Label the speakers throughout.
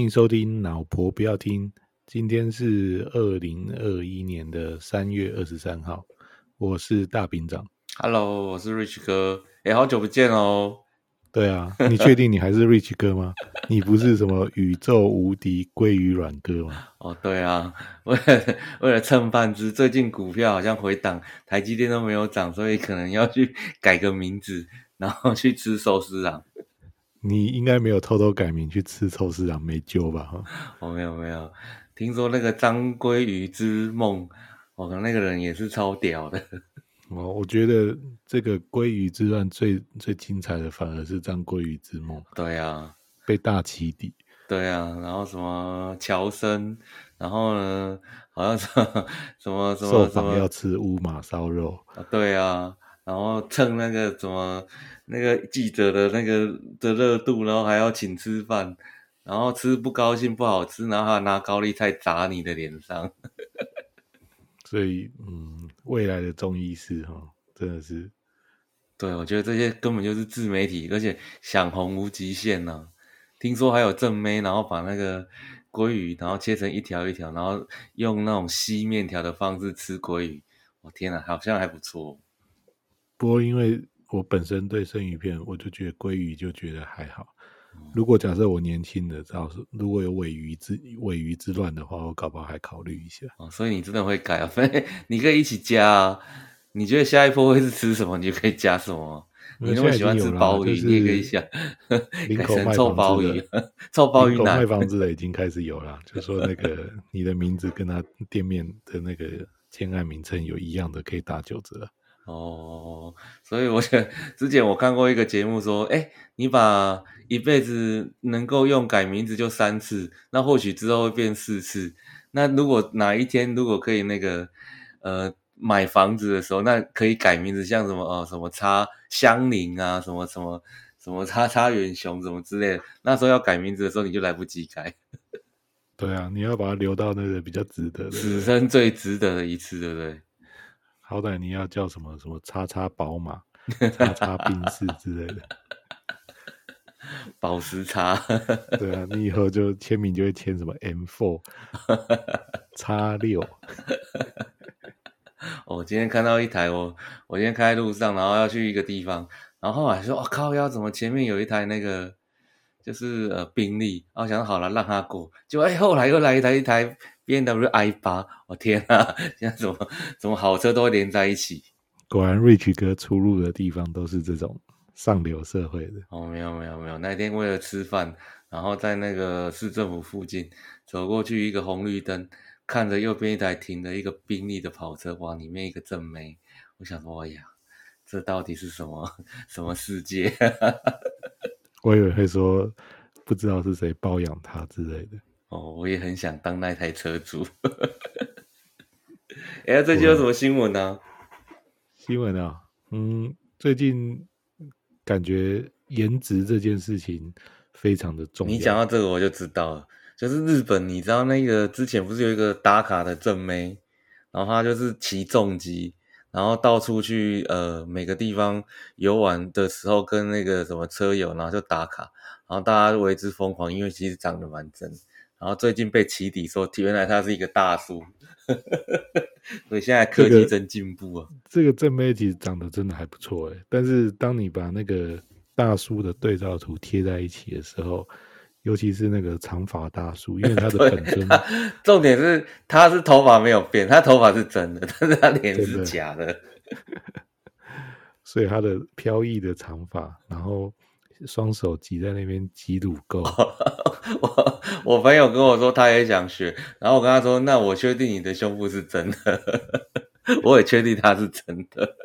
Speaker 1: 欢迎收听老婆不要听。今天是二零二一年的三月二十三号，我是大兵长。
Speaker 2: Hello，我是 Rich 哥。哎，好久不见哦。
Speaker 1: 对啊，你确定你还是 Rich 哥吗？你不是什么宇宙无敌鲑鱼软哥吗？
Speaker 2: 哦，对啊，为 了为了蹭饭吃，最近股票好像回档，台积电都没有涨，所以可能要去改个名字，然后去吃寿司郎。
Speaker 1: 你应该没有偷偷改名去吃臭司郎没救吧？我，
Speaker 2: 哦，没有没有，听说那个张鲑鱼之梦，我、哦、看那个人也是超屌的。
Speaker 1: 哦，我觉得这个鲑鱼之乱最最精彩的反而是张鲑鱼之梦。
Speaker 2: 对啊，
Speaker 1: 被大起底。
Speaker 2: 对啊，然后什么乔森，然后呢，好像什么什么什么
Speaker 1: 受访要吃乌马烧肉。
Speaker 2: 啊，对啊，然后蹭那个什么。那个记者的那个的热度，然后还要请吃饭，然后吃不高兴不好吃，然后还拿高丽菜砸你的脸上。
Speaker 1: 所以，嗯，未来的中医师哈，真的是，
Speaker 2: 对，我觉得这些根本就是自媒体，而且想红无极限呐、啊。听说还有正妹，然后把那个鲑鱼，然后切成一条一条，然后用那种吸面条的方式吃鲑鱼。我天哪，好像还不错。
Speaker 1: 不过因为。我本身对生鱼片，我就觉得鲑鱼就觉得还好。如果假设我年轻的，到时如果有尾鱼之尾鱼之乱的话，我搞不好还考虑一下。
Speaker 2: 哦，所以你真的会改啊？所以你可以一起加啊。你觉得下一波会是吃什么？你就可以加什么。你那么喜欢吃鲍鱼，你也可以想 改成臭鲍鱼。臭鲍鱼
Speaker 1: 卖房子的已经开始有了，就说那个 你的名字跟他店面的那个签案名称有一样的，可以打九折。
Speaker 2: 哦，所以我觉得之前我看过一个节目说，哎，你把一辈子能够用改名字就三次，那或许之后会变四次。那如果哪一天如果可以那个呃买房子的时候，那可以改名字，像什么哦什么叉香菱啊，什么什么什么叉叉远雄什么之类的，那时候要改名字的时候你就来不及改。
Speaker 1: 对啊，你要把它留到那个比较值得的，
Speaker 2: 此生最值得的一次，对不对？
Speaker 1: 好歹你要叫什么什么叉叉宝马、叉叉宾士之类的，
Speaker 2: 宝石叉，
Speaker 1: 对啊，你以后就签名就会签什么 M Four 叉六。
Speaker 2: 我今天看到一台，我我今天开在路上，然后要去一个地方，然后后来说，我、哦、靠，要怎么前面有一台那个。就是呃宾利，然后想好了让他过，结果哎后来又来一台一台 BMW i 八，我天啊，现在怎么怎么好车都会连在一起？
Speaker 1: 果然 Rich 哥出入的地方都是这种上流社会的。
Speaker 2: 哦，没有没有没有，那天为了吃饭，然后在那个市政府附近走过去一个红绿灯，看着右边一台停的一个宾利的跑车，哇，里面一个正妹，我想说，哎呀，这到底是什么什么世界？
Speaker 1: 我以为会说不知道是谁包养他之类的。
Speaker 2: 哦，我也很想当那台车主。哎呀，最近有什么新闻呢、啊？
Speaker 1: 新闻啊，嗯，最近感觉颜值这件事情非常的重要。
Speaker 2: 你讲到这个，我就知道了，就是日本，你知道那个之前不是有一个打卡的正妹，然后她就是骑重机。然后到处去呃每个地方游玩的时候，跟那个什么车友，然后就打卡，然后大家为之疯狂，因为其实长得蛮真。然后最近被起底说，原来他是一个大叔，所以现在科技真进步啊。
Speaker 1: 这个、这个正妹其实长得真的还不错诶，但是当你把那个大叔的对照图贴在一起的时候。尤其是那个长发大叔，因为他的 本尊，
Speaker 2: 重点是他是头发没有变，他头发是真的，但是他脸是假的，的
Speaker 1: 所以他的飘逸的长发，然后双手挤在那边挤乳沟。
Speaker 2: 我我朋友跟我说他也想学，然后我跟他说，那我确定你的胸部是真的，我也确定他是真的。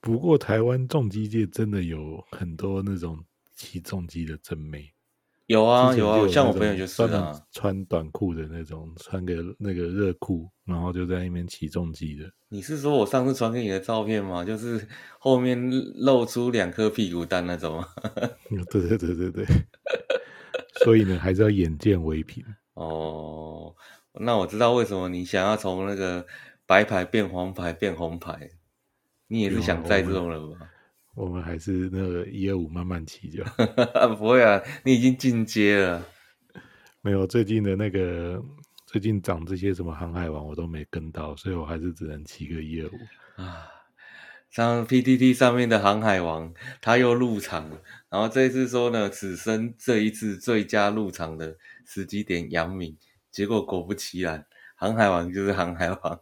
Speaker 1: 不过台湾重机界真的有很多那种。骑重机的真妹。
Speaker 2: 有啊有啊，像我朋友就是啊，
Speaker 1: 穿短裤的那种，穿个那个热裤，然后就在那边起重机的。
Speaker 2: 你是说我上次传给你的照片吗？就是后面露出两颗屁股蛋那种吗？
Speaker 1: 对对对对对。所以呢，还是要眼见为凭。
Speaker 2: 哦，那我知道为什么你想要从那个白牌变黄牌变红牌，你也是想载这种人吧？
Speaker 1: 我们还是那个一二五慢慢骑就
Speaker 2: 不会啊，你已经进阶了。
Speaker 1: 没有，最近的那个最近涨这些什么航海王我都没跟到，所以我还是只能骑个一二五
Speaker 2: 啊。像 PTT 上面的航海王他又入场了，然后这一次说呢，此生这一次最佳入场的时机点杨敏，结果果不其然，航海王就是航海王，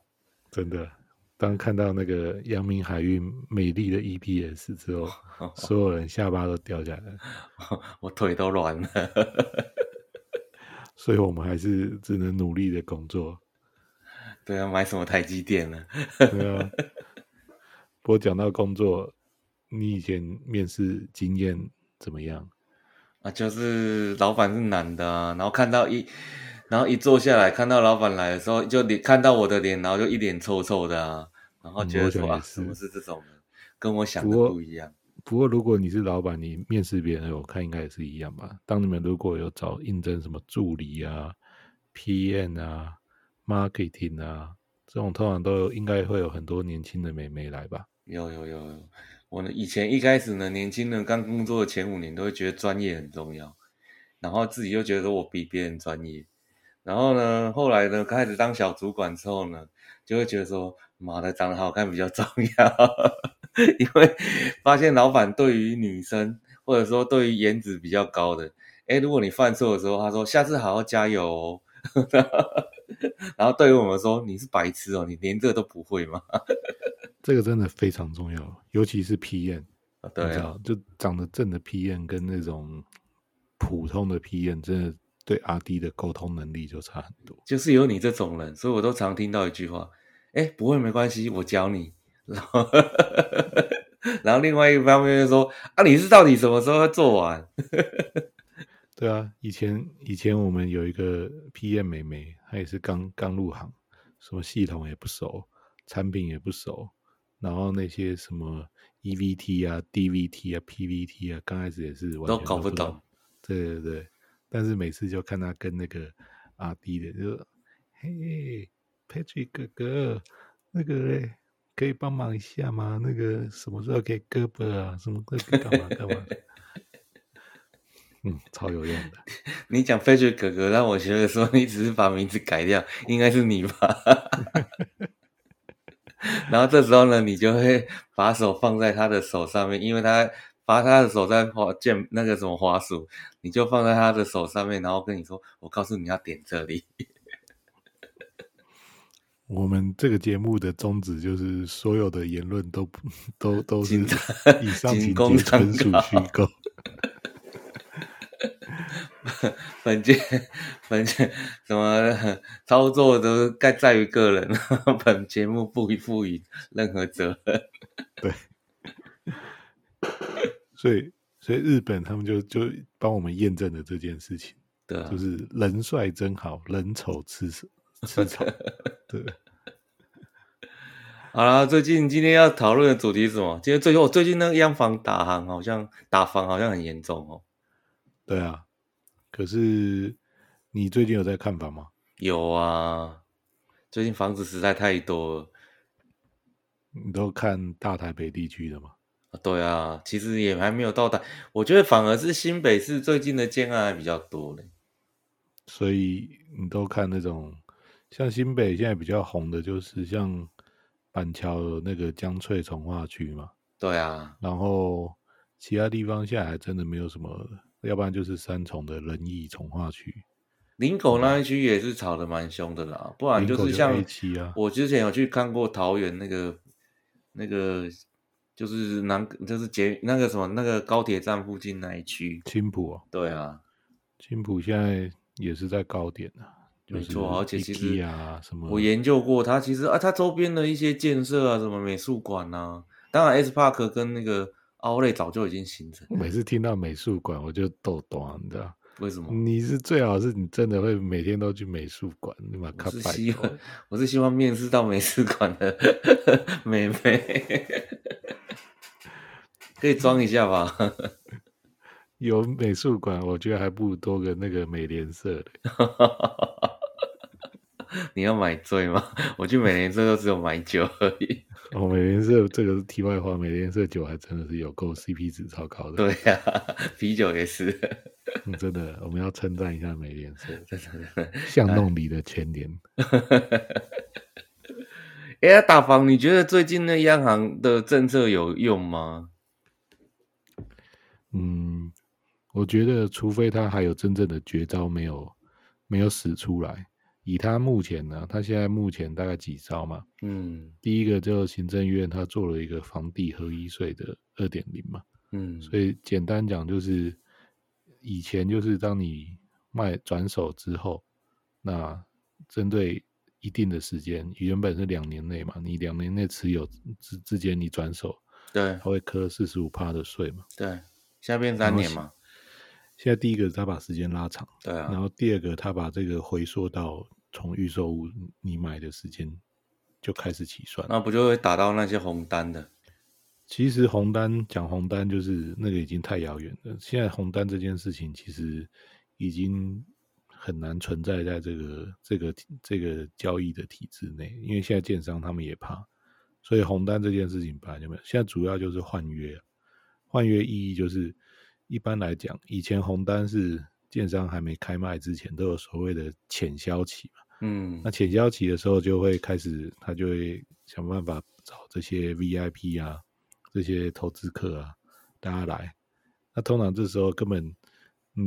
Speaker 1: 真的。当看到那个阳明海运美丽的 EPS 之后，所有人下巴都掉下来，
Speaker 2: 我腿都软了。
Speaker 1: 所以我们还是只能努力的工作。
Speaker 2: 对啊，买什么台积电呢？
Speaker 1: 对啊。不过讲到工作，你以前面试经验怎么样？
Speaker 2: 啊，就是老板是男的啊，然后看到一。然后一坐下来，看到老板来的时候，就脸看到我的脸，然后就一脸臭臭的啊，然后觉得说啊，是不是这种人，跟我想的不一样。
Speaker 1: 不过，如果你是老板，你面试别人，我看应该也是一样吧。当你们如果有找应征什么助理啊、PM 啊、Marketing 啊这种，通常都有应该会有很多年轻的美眉来吧？
Speaker 2: 有有有有，我呢以前一开始呢，年轻人刚工作的前五年都会觉得专业很重要，然后自己又觉得我比别人专业。然后呢，后来呢，开始当小主管之后呢，就会觉得说，妈的，长得好看比较重要，因为发现老板对于女生或者说对于颜值比较高的，哎，如果你犯错的时候，他说下次好好加油哦，然后对于我们说，你是白痴哦，你连这个都不会吗？
Speaker 1: 这个真的非常重要，尤其是 PM，
Speaker 2: 对啊，
Speaker 1: 就长得正的 PM 跟那种普通的 PM 真的。对阿弟的沟通能力就差很多，
Speaker 2: 就是有你这种人，所以我都常听到一句话：哎，不会没关系，我教你。然后，然后另外一方面就说：啊，你是到底什么时候会做完？
Speaker 1: 对啊，以前以前我们有一个 PM 妹妹，她也是刚刚入行，什么系统也不熟，产品也不熟，然后那些什么 EVT 啊、DVT 啊、PVT 啊，刚开始也是完全都
Speaker 2: 搞不懂。
Speaker 1: 对对对。但是每次就看他跟那个阿弟的，就嘿，Patrick 哥哥，那个嘞，可以帮忙一下吗？那个什么时候可以胳膊啊？什么可以干嘛干嘛？嗯，超有用的。
Speaker 2: 你讲 Patrick 哥哥，让我觉得说你只是把名字改掉，应该是你吧？然后这时候呢，你就会把手放在他的手上面，因为他。把他的手在滑键那个什么滑鼠，你就放在他的手上面，然后跟你说：“我告诉你要点这里。”
Speaker 1: 我们这个节目的宗旨就是，所有的言论都都都是以上情节纯属虚构。
Speaker 2: 本节本节什么操作都该在于个人，本节目不负予任何责任。
Speaker 1: 对。所以，所以日本他们就就帮我们验证了这件事情，
Speaker 2: 对啊，
Speaker 1: 就是人帅真好，人丑吃 吃草。对，
Speaker 2: 好了，最近今天要讨论的主题是什么？今天最后，最近那个央房打航好像打房好像很严重哦。
Speaker 1: 对啊，可是你最近有在看房吗？
Speaker 2: 有啊，最近房子实在太多了。
Speaker 1: 你都看大台北地区的吗？
Speaker 2: 对啊，其实也还没有到达。我觉得反而是新北市最近的建案还比较多嘞。
Speaker 1: 所以你都看那种像新北现在比较红的，就是像板桥的那个江翠重化区嘛。
Speaker 2: 对啊，
Speaker 1: 然后其他地方现在还真的没有什么，要不然就是三重的仁义重化区。
Speaker 2: 林口那一区也是炒得蛮凶的啦，不然就是像我之前有去看过桃园那个那个。就是南，就是捷那个什么那个高铁站附近那一区，
Speaker 1: 青浦哦。
Speaker 2: 对啊，
Speaker 1: 青浦现在也是在高点啊。
Speaker 2: 没错，而且其实
Speaker 1: 啊什么，
Speaker 2: 我研究过它，其实啊它周边的一些建设啊，什么美术馆啊，当然 S Park 跟那个奥莱早就已经形成。
Speaker 1: 每次听到美术馆，我就逗短，你知道？
Speaker 2: 为什么？
Speaker 1: 你是最好是你真的会每天都去美术馆，你把卡拜。
Speaker 2: 我是希望面试到美术馆的 妹妹，可以装一下吧？
Speaker 1: 有美术馆，我觉得还不如多个那个美联社的。
Speaker 2: 你要买醉吗？我去美联社都只有买酒而已。
Speaker 1: 哦，美联社这个是题外话，美联社酒还真的是有够 CP 值超高的。
Speaker 2: 对呀、啊，啤酒也是。
Speaker 1: 嗯、真的，我们要称赞一下美联社，真的，巷弄里的全年。
Speaker 2: 哎呀，大房，你觉得最近那央行的政策有用吗？
Speaker 1: 嗯，我觉得除非他还有真正的绝招没有没有使出来。以他目前呢，他现在目前大概几招嘛？嗯，第一个就是行政院他做了一个房地合一税的二点零嘛，嗯，所以简单讲就是，以前就是当你卖转手之后，那针对一定的时间，原本是两年内嘛，你两年内持有之之间你转手，
Speaker 2: 对，
Speaker 1: 他会磕四十五趴的税嘛，
Speaker 2: 对，现在变三年嘛，
Speaker 1: 现在第一个他把时间拉长，
Speaker 2: 对啊，
Speaker 1: 然后第二个他把这个回溯到。从预售屋你买的时间就开始起算，
Speaker 2: 那不就会打到那些红单的？
Speaker 1: 其实红单讲红单就是那个已经太遥远了。现在红单这件事情其实已经很难存在在这个这个这个交易的体制内，因为现在建商他们也怕，所以红单这件事情本来就没有。现在主要就是换约，换约意义就是一般来讲，以前红单是建商还没开卖之前都有所谓的潜销期嘛。嗯，那潜销期的时候就会开始，他就会想办法找这些 VIP 啊，这些投资客啊，大家来。那通常这时候根本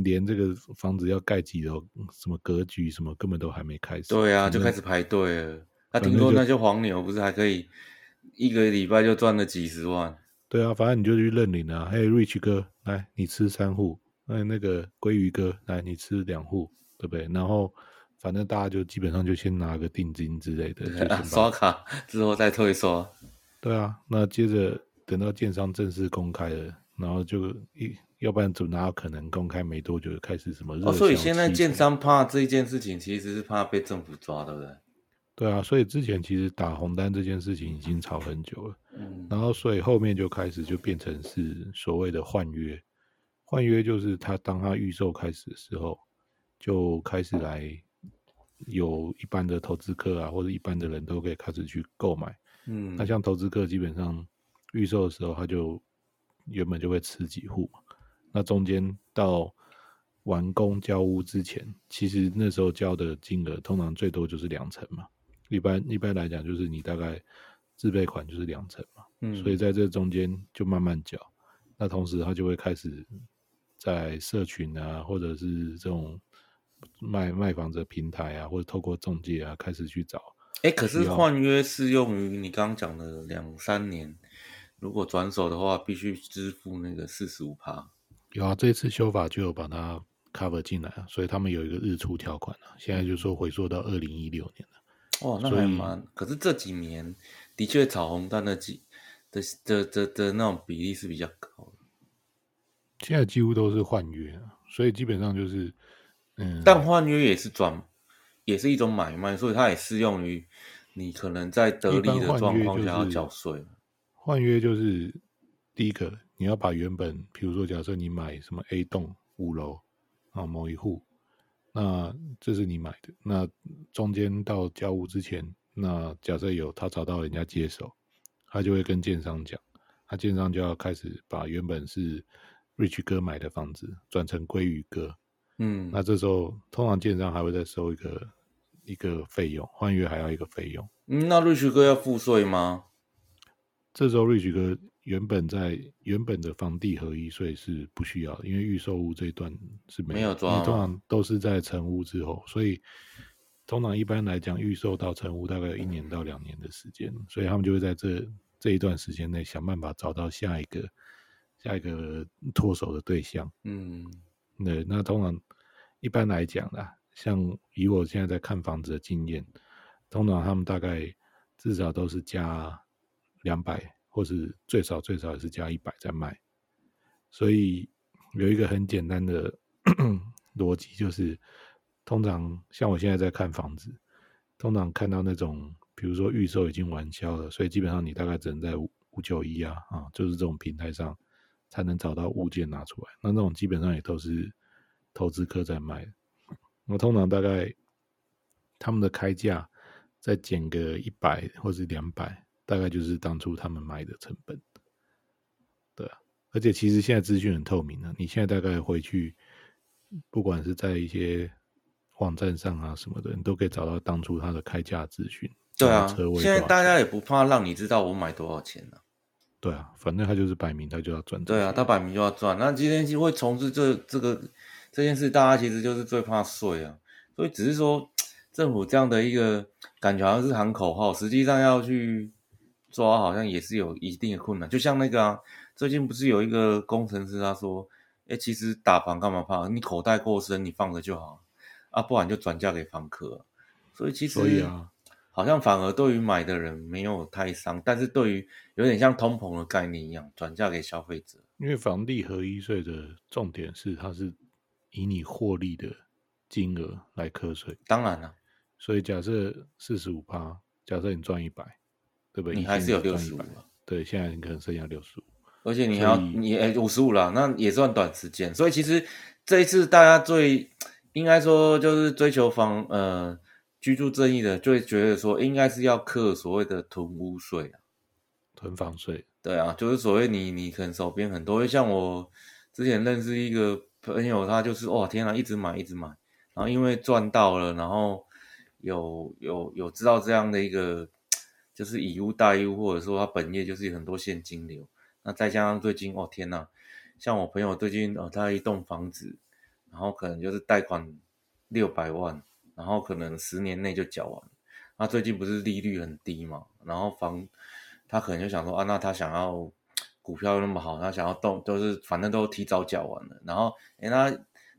Speaker 1: 连这个房子要盖几楼，什么格局什么，根本都还没开始。
Speaker 2: 对啊，就开始排队了。他听说那些黄牛不是还可以一个礼拜就赚了几十万？对
Speaker 1: 啊，反正你就去认领啊。嘿，Rich 哥，来，你吃三户。那那个鲑鱼哥，来，你吃两户，对不对？然后。反正大家就基本上就先拿个定金之类的，
Speaker 2: 啊、刷卡之后再退刷。
Speaker 1: 对啊，那接着等到建商正式公开了，然后就一要不然怎么哪有可能公开没多久就开始什么？哦，
Speaker 2: 所以现在建商怕这一件事情，其实是怕被政府抓，对不对？
Speaker 1: 对啊，所以之前其实打红单这件事情已经吵很久了，嗯，然后所以后面就开始就变成是所谓的换约，换约就是他当他预售开始的时候就开始来。有一般的投资客啊，或者一般的人都可以开始去购买。嗯，那像投资客基本上预售的时候，他就原本就会吃几户嘛。那中间到完工交屋之前，其实那时候交的金额通常最多就是两成嘛。一般一般来讲，就是你大概自备款就是两成嘛。嗯，所以在这中间就慢慢缴。那同时他就会开始在社群啊，或者是这种。卖卖房子平台啊，或者透过中介啊，开始去找。
Speaker 2: 哎、欸，可是换约适用于你刚刚讲的两三年，如果转手的话，必须支付那个四十五趴。
Speaker 1: 有啊，这次修法就有把它 cover 进来啊，所以他们有一个日出条款啊。现在就说回溯到二零一六年了。
Speaker 2: 哦，那还蛮。可是这几年的确炒红单的几的的的的那种比例是比较高的。
Speaker 1: 现在几乎都是换约啊，所以基本上就是。嗯，
Speaker 2: 但换约也是转，也是一种买卖，所以它也适用于你可能在得利的状况下要缴税。
Speaker 1: 换约就是第一个，你要把原本，比如说假设你买什么 A 栋五楼啊某一户，那这是你买的，那中间到交屋之前，那假设有他找到人家接手，他就会跟建商讲，他建商就要开始把原本是 Rich 哥买的房子转成鲑鱼哥。嗯，那这时候通常建商还会再收一个一个费用，换约还要一个费用。
Speaker 2: 嗯，那瑞奇哥要付税吗？
Speaker 1: 这时候瑞奇哥原本在原本的房地合一税是不需要，因为预售屋这一段是没有。通常都是在成屋之后，所以通常一般来讲，预售到成屋大概有一年到两年的时间，所以他们就会在这这一段时间内想办法找到下一个下一个脱手的对象。嗯。对，那通常一般来讲啦，像以我现在在看房子的经验，通常他们大概至少都是加两百，或是最少最少也是加一百在卖，所以有一个很简单的 逻辑，就是通常像我现在在看房子，通常看到那种，比如说预售已经完销了，所以基本上你大概只能在五五九一啊啊，就是这种平台上才能找到物件拿出来。那那种基本上也都是投资客在卖。我通常大概他们的开价再减个一百或是两百，大概就是当初他们买的成本。对啊，而且其实现在资讯很透明了，你现在大概回去，不管是在一些网站上啊什么的，你都可以找到当初他的开价资讯。
Speaker 2: 对啊，现在大家也不怕让你知道我买多少钱了。
Speaker 1: 对啊，反正他就是摆明他就要赚。
Speaker 2: 对啊，他摆明就要赚。那今天会从事这这个这件事，大家其实就是最怕税啊。所以只是说政府这样的一个感觉好像是喊口号，实际上要去抓，好像也是有一定的困难。就像那个啊，最近不是有一个工程师他说，哎，其实打房干嘛怕？你口袋够深，你放着就好啊，不然就转嫁给房客。所以其实。所以啊。好像反而对于买的人没有太伤，但是对于有点像通膨的概念一样，转嫁给消费者。
Speaker 1: 因为房地合一税的重点是，它是以你获利的金额来课税。
Speaker 2: 当然了，
Speaker 1: 所以假设四十五趴，假设你赚一百，对不对？
Speaker 2: 你还是有六十五。
Speaker 1: 对，现在你可能剩下六十五，
Speaker 2: 而且你还要你哎五十五了，那也算短时间。所以其实这一次大家最应该说就是追求房呃。居住正义的就会觉得说，应该是要克所谓的囤屋税啊，
Speaker 1: 囤房税。
Speaker 2: 对啊，就是所谓你你可能手边很多，像我之前认识一个朋友，他就是哇天啊，一直买一直买，然后因为赚到了，然后有有有知道这样的一个就是以物代物，或者说他本业就是有很多现金流，那再加上最近哦天呐，像我朋友最近哦他一栋房子，然后可能就是贷款六百万。然后可能十年内就缴完，那最近不是利率很低嘛？然后房他可能就想说啊，那他想要股票又那么好，他想要动，都是反正都提早缴完了。然后哎，他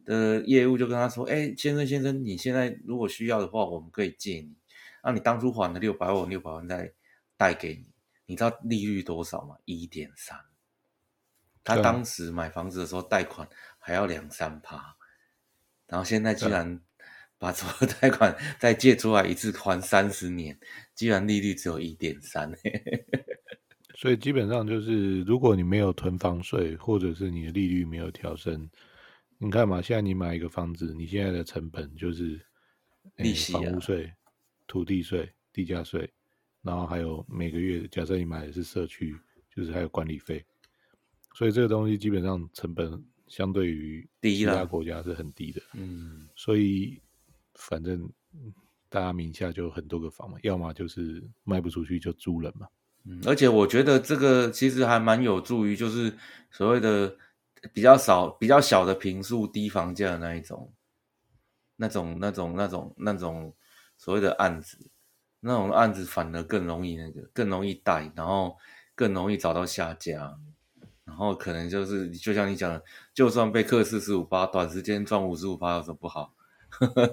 Speaker 2: 的业务就跟他说，哎，先生先生，你现在如果需要的话，我们可以借你。那你当初还了六百万，六百万再贷给你，你知道利率多少吗？一点三。他当时买房子的时候贷款还要两三趴，然后现在居然。把所有贷款再借出来一次还三十年，居然利率只有一点三，
Speaker 1: 所以基本上就是，如果你没有囤房税，或者是你的利率没有调升，你看嘛，现在你买一个房子，你现在的成本就是
Speaker 2: 利息、啊、
Speaker 1: 房屋税、土地税、地价税，然后还有每个月，假设你买的是社区，就是还有管理费，所以这个东西基本上成本相对于其他国家是很低的，嗯，所以。反正大家名下就很多个房嘛，要么就是卖不出去就租人嘛。
Speaker 2: 嗯，而且我觉得这个其实还蛮有助于，就是所谓的比较少、比较小的平数、低房价的那一种、那种、那种、那种、那种所谓的案子，那种案子反而更容易那个，更容易带，然后更容易找到下家，然后可能就是就像你讲的，就算被克四十五趴，短时间赚五十五趴有什么不好？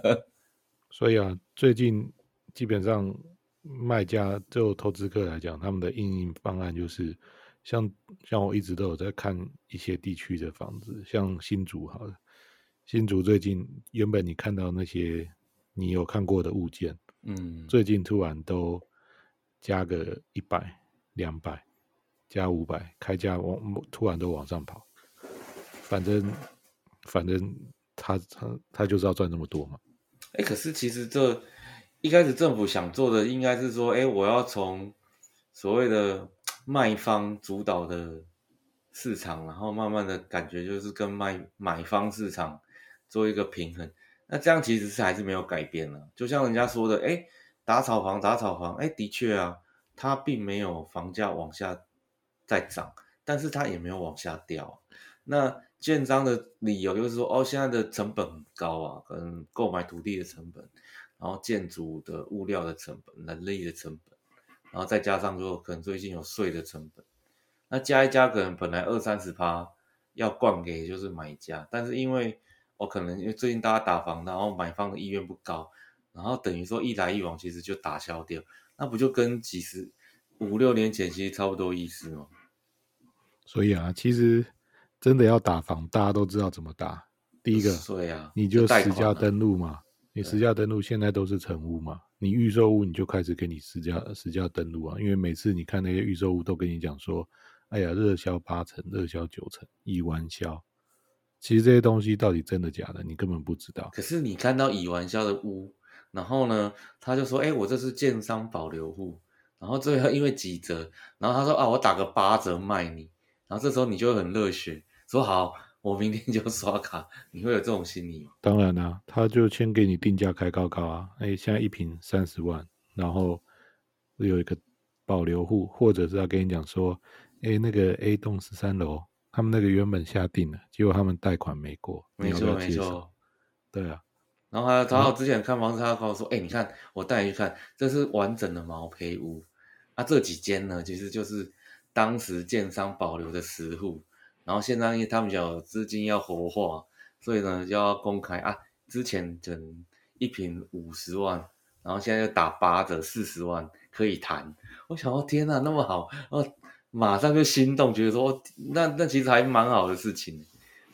Speaker 1: 所以啊，最近基本上卖家就投资客来讲，他们的因应方案就是像像我一直都有在看一些地区的房子，像新竹好了，新竹最近原本你看到那些你有看过的物件，嗯，最近突然都加个一百、两百、加五百，开价往突然都往上跑，反正反正他他他就是要赚那么多嘛。
Speaker 2: 哎，可是其实这一开始政府想做的应该是说，哎，我要从所谓的卖方主导的市场，然后慢慢的感觉就是跟卖买方市场做一个平衡。那这样其实是还是没有改变了。就像人家说的，哎，打炒房，打炒房，哎，的确啊，它并没有房价往下再涨，但是它也没有往下掉。那建商的理由就是说，哦，现在的成本很高啊，可能购买土地的成本，然后建筑的物料的成本、人力的成本，然后再加上说可能最近有税的成本，那加一加，可能本来二三十趴要灌给就是买家，但是因为我、哦、可能因为最近大家打房，然后买方的意愿不高，然后等于说一来一往，其实就打消掉，那不就跟几十五六年前其实差不多意思吗？
Speaker 1: 所以啊，其实。真的要打房，大家都知道怎么打。第一个，
Speaker 2: 对啊，
Speaker 1: 你就实价登录嘛，你实价登录现在都是成屋嘛，你预售屋你就开始给你实价实价登录啊，因为每次你看那些预售屋都跟你讲说，哎呀，热销八成，热销九成，一完销。其实这些东西到底真的假的，你根本不知道。
Speaker 2: 可是你看到已完销的屋，然后呢，他就说，哎，我这是建商保留户，然后最后因为几折，然后他说啊，我打个八折卖你，然后这时候你就会很热血，说好，我明天就刷卡，你会有这种心理吗？
Speaker 1: 当然啦、啊，他就先给你定价开高高啊，哎，现在一瓶三十万，然后有一个保留户，或者是要跟你讲说，哎，那个 A 栋十三楼。他们那个原本下定了，结果他们贷款没过，
Speaker 2: 没错没错，
Speaker 1: 对啊。
Speaker 2: 然后还有，然后之前看房子，他跟我说：“哎、嗯欸，你看，我带你去看，这是完整的毛坯屋。啊，这几间呢，其实就是当时建商保留的实户。然后现在因为他们有资金要活化，所以呢就要公开啊。之前整一平五十万，然后现在又打八折四十万可以谈。我想说，天哪，那么好哦！”马上就心动，觉得说那那其实还蛮好的事情。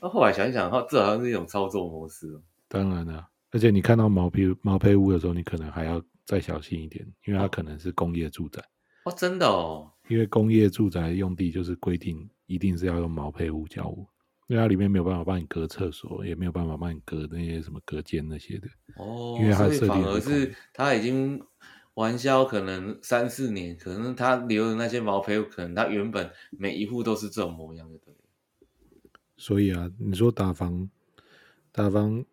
Speaker 2: 那后来想一想，哈，这好像是一种操作模式。
Speaker 1: 当然了，而且你看到毛坯毛坯屋的时候，你可能还要再小心一点，因为它可能是工业住宅。
Speaker 2: 哦，真的哦。
Speaker 1: 因为工业住宅用地就是规定一定是要用毛坯屋交屋，因为它里面没有办法帮你隔厕所，也没有办法帮你隔那些什么隔间那些的。
Speaker 2: 哦，
Speaker 1: 因为它设定
Speaker 2: 反而是它已经。完销可能三四年，可能他留的那些毛坯，可能他原本每一户都是这种模样的，对。
Speaker 1: 所以啊，你说打房，打房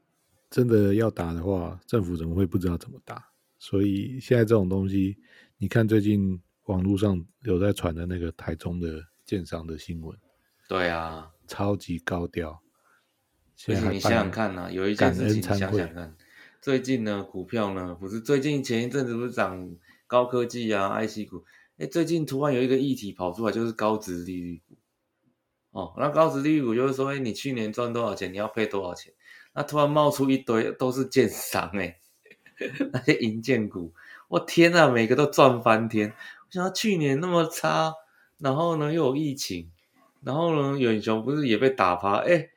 Speaker 1: 真的要打的话，政府怎么会不知道怎么打？所以现在这种东西，你看最近网络上有在传的那个台中的建商的新闻，
Speaker 2: 对啊，
Speaker 1: 超级高调。
Speaker 2: 而且你想想看呐、啊，有一件事情你想想看。最近呢，股票呢，不是最近前一阵子不是涨高科技啊，IC 股，哎，最近突然有一个议题跑出来，就是高值利率股。哦，那高值利率股就是说，哎，你去年赚多少钱，你要配多少钱。那突然冒出一堆都是建商，哎，那些银建股，我天呐，每个都赚翻天。我想到去年那么差，然后呢又有疫情，然后呢远雄不是也被打趴，哎，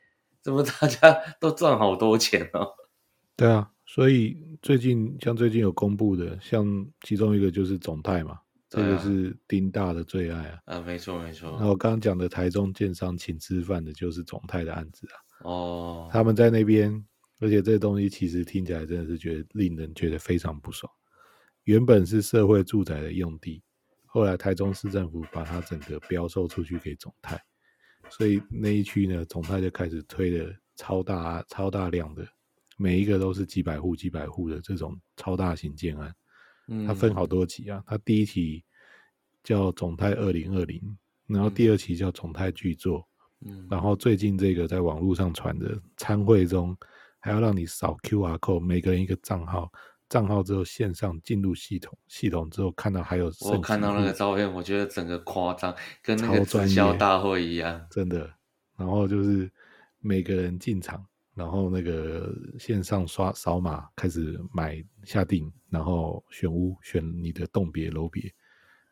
Speaker 2: 怎么大家都赚好多钱哦？
Speaker 1: 对啊。所以最近像最近有公布的，像其中一个就是总泰嘛，啊、这个是丁大的最爱啊。
Speaker 2: 啊，没错没错。
Speaker 1: 然后我刚刚讲的台中建商请吃饭的，就是总泰的案子啊。
Speaker 2: 哦。
Speaker 1: 他们在那边，而且这东西其实听起来真的是觉得令人觉得非常不爽。原本是社会住宅的用地，后来台中市政府把它整个标售出去给总泰，所以那一区呢，总泰就开始推了超大超大量的。每一个都是几百户、几百户的这种超大型建案，它分好多期啊。它第一期叫总泰二零二零，然后第二期叫总泰巨作，嗯然后最近这个在网络上传的参会中，还要让你扫 QR code，每个人一个账号，账号之后线上进入系统，系统之后看到还有，
Speaker 2: 我看到那个照片，我觉得整个夸张，跟那个直销大会一样，
Speaker 1: 真的。然后就是每个人进场。然后那个线上刷扫码开始买下定，然后选屋选你的栋别楼别，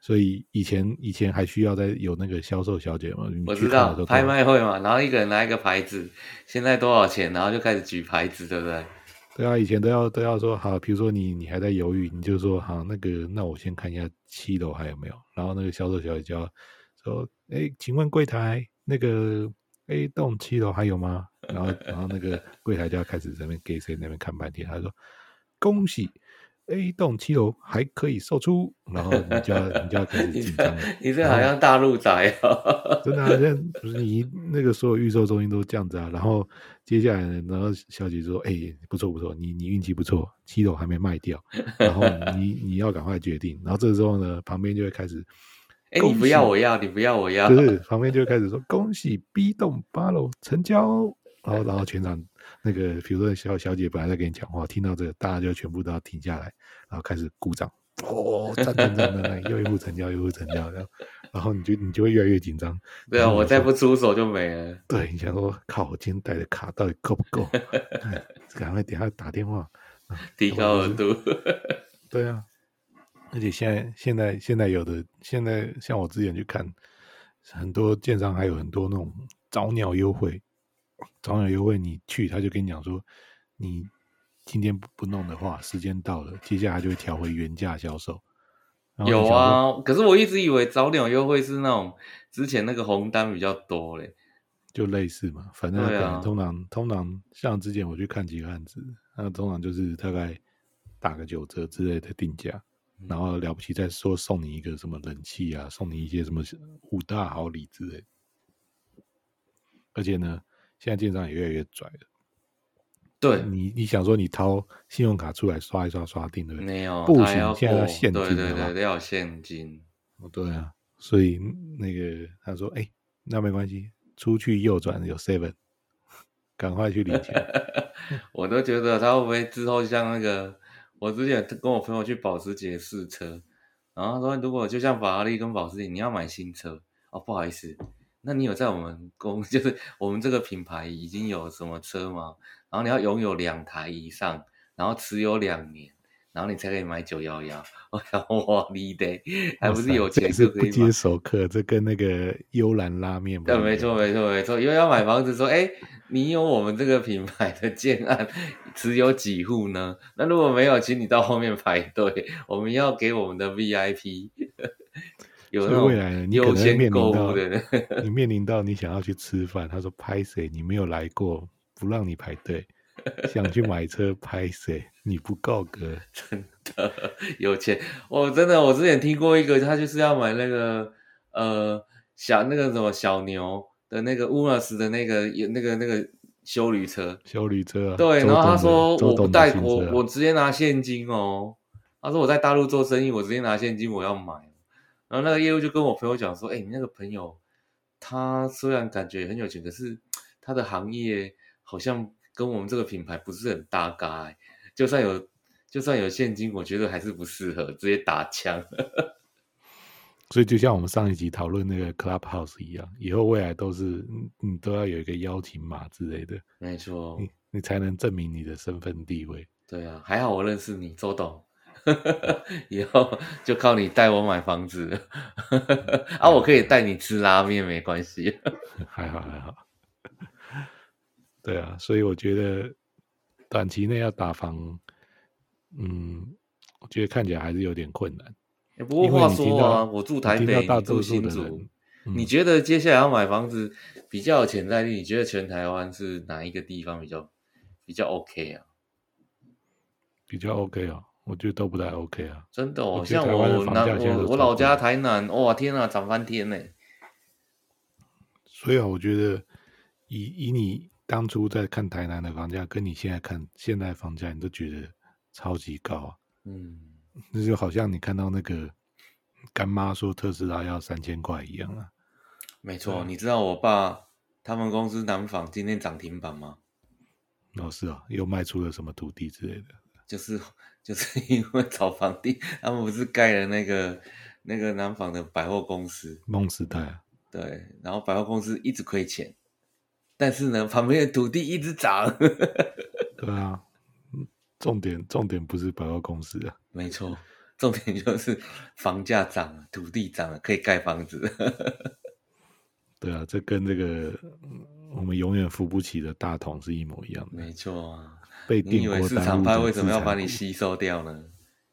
Speaker 1: 所以以前以前还需要在有那个销售小姐嘛？
Speaker 2: 我知道拍卖会嘛，然后一个人拿一个牌子，现在多少钱，然后就开始举牌子，对不对？
Speaker 1: 对啊，以前都要都要说好，比如说你你还在犹豫，你就说好那个，那我先看一下七楼还有没有，然后那个销售小姐就要说，哎，请问柜台那个。A 栋七楼还有吗？然后，然后那个柜台就要开始在那边给谁那边看半天。他说：“恭喜 A 栋七楼还可以售出。”然后你就要 你就要开始紧张了。
Speaker 2: 你这好像大陆宅哦！
Speaker 1: 真的、啊，好像不是你那个所有预售中心都这样子啊。然后接下来呢，然后小姐说：“哎、欸，不错不错，你你运气不错，七楼还没卖掉。然后你你要赶快决定。然后这个时候呢，旁边就会开始。”
Speaker 2: 哎，你不要。我要，你不要我要，
Speaker 1: 就是旁边就开始说恭喜 B 栋八楼成交，然后然后全场那个比如说小小姐本来在跟你讲话，听到这个大家就全部都要停下来，然后开始鼓掌，哦，赞赞赞赞，又一户成交，又一户成交，然后然后你就你就会越来越紧张，
Speaker 2: 对啊，我再不出手就没了，
Speaker 1: 对，你想说靠，我今天带的卡到底够不够？赶快等下打电话，
Speaker 2: 提高额度，
Speaker 1: 对啊。而且现在现在现在有的现在像我之前去看，很多建商还有很多那种早鸟优惠，早鸟优惠你去，他就跟你讲说，你今天不弄的话，时间到了，接下来就会调回原价销售。
Speaker 2: 有啊，可是我一直以为早鸟优惠是那种之前那个红单比较多嘞，
Speaker 1: 就类似嘛，反正可能通常、啊、通常像之前我去看几个案子，那通常就是大概打个九折之类的定价，嗯、然后了不起再说送你一个什么冷气啊，送你一些什么五大好礼之类。而且呢，现在电商也越来越拽了。
Speaker 2: 对
Speaker 1: 你，你想说你掏信用卡出来刷一刷刷定对不对？
Speaker 2: 没有，
Speaker 1: 不行，现在要现金，
Speaker 2: 对对对，对，要现金。
Speaker 1: 哦，对啊，所以那个他说，哎，那没关系，出去右转有 seven，赶快去领钱。
Speaker 2: 我都觉得他会不会之后像那个，我之前跟我朋友去保时捷试车，然后他说如果就像法拉利跟保时捷，你要买新车哦，不好意思。那你有在我们公，就是我们这个品牌已经有什么车吗？然后你要拥有两台以上，然后持有两年，然后你才可以买九幺幺。我想哇，你得还不是有钱就可以
Speaker 1: 接熟客，这跟那个幽兰拉面。
Speaker 2: 对，没错，没错，没错。因为要买房子，说，哎，你有我们这个品牌的建案，只有几户呢？那如果没有，请你到后面排队，我们要给我们的 VIP。有
Speaker 1: 所以未来呢，你可能面临到你面临到你想要去吃饭，他说拍谁？你没有来过，不让你排队。想去买车拍谁？你不告哥，
Speaker 2: 真的有钱。我真的，我之前听过一个，他就是要买那个呃小那个什么小牛的那个乌尔斯的那个那个那个修旅车，
Speaker 1: 修旅车、啊。
Speaker 2: 对，然后他说我不带我我直接拿现金哦。他说我在大陆做生意，我直接拿现金，我要买。然后那个业务就跟我朋友讲说：“哎，你那个朋友，他虽然感觉很有钱，可是他的行业好像跟我们这个品牌不是很搭嘎。哎，就算有，就算有现金，我觉得还是不适合，直接打枪。
Speaker 1: 所以就像我们上一集讨论那个 Clubhouse 一样，以后未来都是你都要有一个邀请码之类的，
Speaker 2: 没错，
Speaker 1: 你你才能证明你的身份地位。
Speaker 2: 对啊，还好我认识你，周董。”以后就靠你带我买房子，啊，我可以带你吃拉面，没关系。
Speaker 1: 还 好还好。对啊，所以我觉得短期内要打房，嗯，我觉得看起来还是有点困难。
Speaker 2: 不过话说啊，我住台北，你住新竹，嗯，你觉得接下来要买房子比较有潜在力？你觉得全台湾是哪一个地方比较比较 OK 啊？
Speaker 1: 比较 OK 啊。我觉得都不太 OK 啊，
Speaker 2: 真的哦，像我南我我老家台南，哇天啊，涨翻天呢。
Speaker 1: 所以啊，我觉得以以你当初在看台南的房价，跟你现在看现在房价，你都觉得超级高啊。嗯，那就好像你看到那个干妈说特斯拉要三千块一样啊。
Speaker 2: 没错，你知道我爸他们公司南纺今天涨停板吗？
Speaker 1: 哦，是啊，又卖出了什么土地之类的。
Speaker 2: 就是 就是因为炒房地，他们不是盖了那个那个南纺的百货公司
Speaker 1: 梦时代啊，
Speaker 2: 对，然后百货公司一直亏钱，但是呢，旁边的土地一直涨。
Speaker 1: 对啊，重点重点不是百货公司啊，
Speaker 2: 没错，重点就是房价涨了，土地涨了，可以盖房子。
Speaker 1: 对啊，这跟这个我们永远扶不起的大同是一模一样的。
Speaker 2: 没错啊。
Speaker 1: 被电锅耽误，
Speaker 2: 你以为市场派为什么要把你吸收掉呢？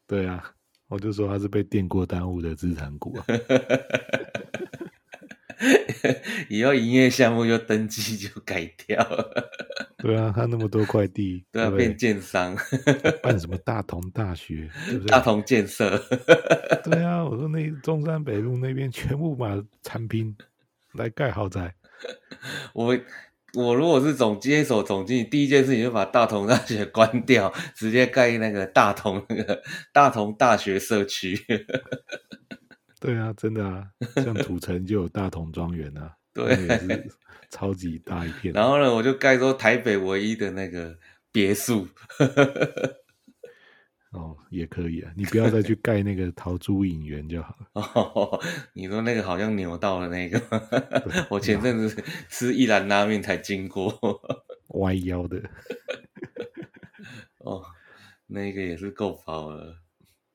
Speaker 1: 对啊，我就说他是被电锅耽误的资产股啊。
Speaker 2: 以后营业项目就登记就改掉了。
Speaker 1: 对啊，他那么多块地，
Speaker 2: 都要变建商，
Speaker 1: 办什么大同大学，对不对？
Speaker 2: 大同建设。
Speaker 1: 对啊，我说那中山北路那边全部把产品来盖豪宅。
Speaker 2: 我。我如果是总接手总经理，第一件事情就把大同大学关掉，直接盖那个大同那个大同大学社区。
Speaker 1: 对啊，真的啊，像土城就有大同庄园啊，
Speaker 2: 对，
Speaker 1: 超级大一片。
Speaker 2: 然后呢，我就盖说台北唯一的那个别墅。
Speaker 1: 哦，也可以啊，你不要再去盖那个陶朱影园就好了。
Speaker 2: 哦，你说那个好像扭到了那个，我前阵子吃一兰拉面才经过，
Speaker 1: 弯腰的。
Speaker 2: 哦，那个也是够跑了。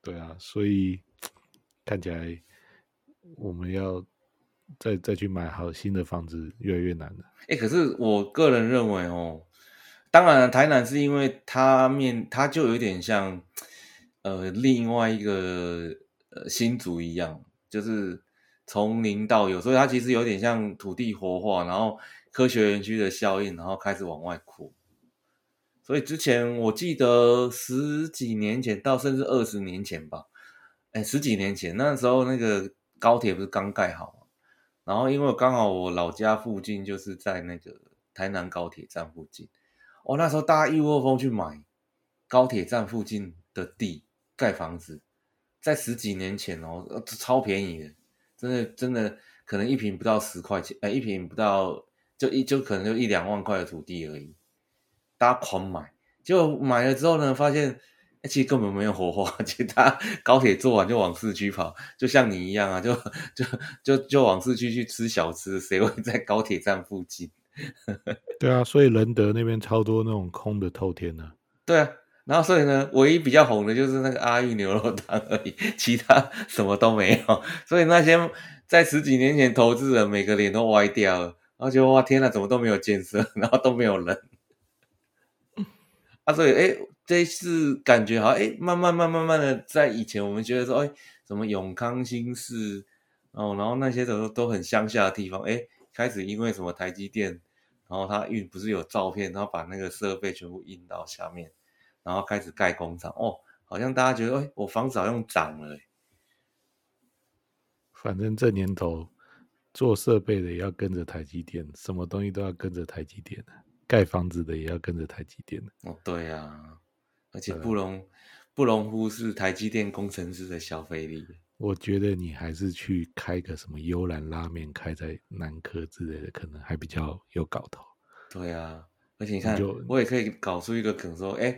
Speaker 1: 对啊，所以 看起来我们要再再去买好新的房子越来越难了。
Speaker 2: 哎、可是我个人认为哦，当然，台南是因为它面它就有点像呃另外一个呃新竹一样，就是从零到有，所以它其实有点像土地活化，然后科学园区的效应，然后开始往外扩。所以之前我记得十几年前到甚至二十年前吧，哎，十几年前那时候那个高铁不是刚盖好吗？然后因为刚好我老家附近就是在那个台南高铁站附近，哦，那时候大家一窝蜂去买高铁站附近的地盖房子，在十几年前哦，超便宜的，真的真的可能一坪不到十块钱，哎，一坪不到就一就可能就一两万块的土地而已。大家狂买，结果买了之后呢，发现其实根本没有火花。其实他高铁坐完就往市区跑，就像你一样啊，就就就就往市区去吃小吃。谁会在高铁站附近？
Speaker 1: 对啊，所以仁德那边超多那种空的透天呢、啊。
Speaker 2: 对啊，然后所以呢，唯一比较红的就是那个阿裕牛肉汤而已，其他什么都没有。所以那些在十几年前投资人，每个脸都歪掉了，然后就哇天哪，怎么都没有建设，然后都没有人。啊，所以哎，这次感觉好像哎，慢慢、慢、慢慢的，在以前我们觉得说，哎，什么永康新市，哦，然后那些都都很乡下的地方，哎，开始因为什么台积电，然后它印不是有照片，然后把那个设备全部印到下面，然后开始盖工厂，哦，好像大家觉得，哎，我房子好像涨了。
Speaker 1: 反正这年头做设备的也要跟着台积电，什么东西都要跟着台积电盖房子的也要跟着台积电
Speaker 2: 哦，对呀、啊，而且不容不容忽视台积电工程师的消费力。
Speaker 1: 我觉得你还是去开个什么幽兰拉面，开在南科之类的，可能还比较有搞头。
Speaker 2: 对啊，而且你看，就我也可以搞出一个梗说，哎，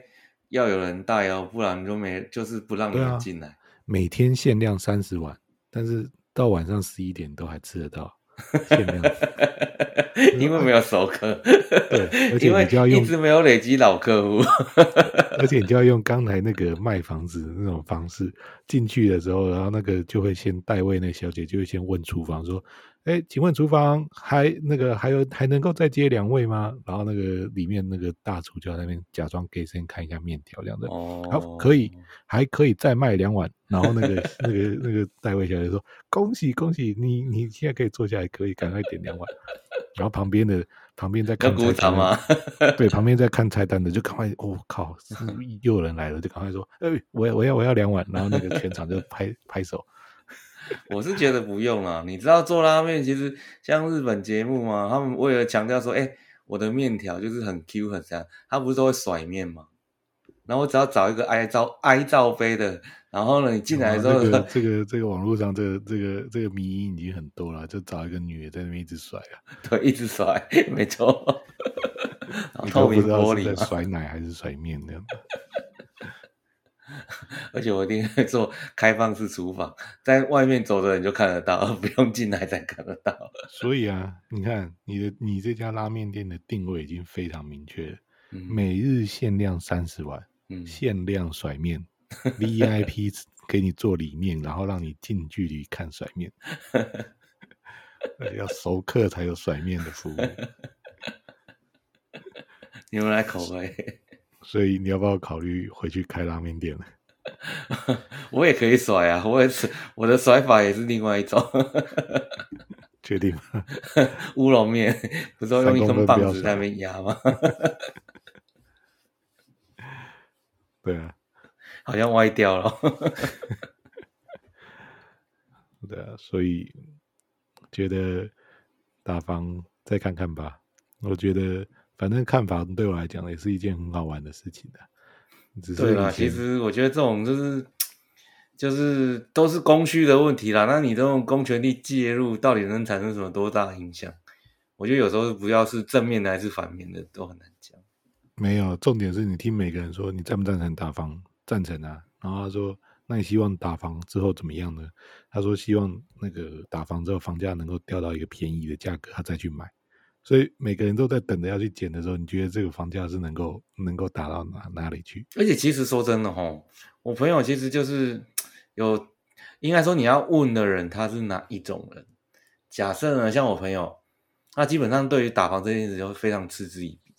Speaker 2: 要有人带哦，不然就没，就是不让人进来。
Speaker 1: 每天限量三十碗，但是到晚上十一点都还吃得到。限量，
Speaker 2: 因为没有熟客，
Speaker 1: 对，而且你就要用
Speaker 2: 一直没有累积老客户，
Speaker 1: 而且你就要用刚才那个卖房子那种方式进去的时候，然后那个就会先代位，那小姐就会先问厨房说。哎，请问厨房还那个还有还能够再接两位吗？然后那个里面那个大厨就在那边假装给先看一下面条这样子，哦，好可以，还可以再卖两碗。然后那个那个那个代位小姐说：“恭喜恭喜，你你现在可以坐下来，可以赶快点两碗。”然后旁边的旁边在看菜单吗？对，旁边在看菜单的就赶快，我、哦、靠，又有人来了，就赶快说：“哎，我要我要我要两碗。”然后那个全场就拍拍手。
Speaker 2: 我是觉得不用啦，你知道做拉面其实像日本节目嘛，他们为了强调说，哎、欸，我的面条就是很 Q 很香，他不是都会甩面吗？然后我只要找一个挨罩挨罩杯的，然后呢，你进来之后，
Speaker 1: 这个这个这个网络上这个这个这个迷因已经很多了，就找一个女的在那边一直甩啊，
Speaker 2: 对，一直甩，没错，
Speaker 1: 你都不知道是在甩奶还是甩面这样。
Speaker 2: 而且我一定会做开放式厨房，在外面走的人就看得到，不用进来才看得到。
Speaker 1: 所以啊，你看你的你这家拉面店的定位已经非常明确了，嗯、每日限量三十碗，嗯、限量甩面，VIP 给你做里面，然后让你近距离看甩面，要熟客才有甩面的服务。
Speaker 2: 你们来口味。
Speaker 1: 所以你要不要考虑回去开拉面店呢？
Speaker 2: 我也可以甩啊，我也是，我的甩法也是另外一种。
Speaker 1: 确定吗？
Speaker 2: 乌龙面不是用一根棒子在那边压吗？
Speaker 1: 对啊，
Speaker 2: 好像歪掉了。
Speaker 1: 对啊，所以觉得大方再看看吧。我觉得。反正看法对我来讲也是一件很好玩的事情的。
Speaker 2: 对啦，其实我觉得这种就是就是都是供需的问题啦。那你这种公权力介入，到底能产生什么多大影响？我觉得有时候不要是正面的还是反面的都很难讲。
Speaker 1: 没有，重点是你听每个人说，你赞不赞成打房？赞成啊。然后他说，那你希望打房之后怎么样呢？他说希望那个打房之后房价能够掉到一个便宜的价格，他再去买。所以每个人都在等着要去捡的时候，你觉得这个房价是能够能够打到哪哪里去？
Speaker 2: 而且其实说真的齁，我朋友其实就是有，应该说你要问的人他是哪一种人，假设呢，像我朋友，他基本上对于打房这件事就非常嗤之以鼻。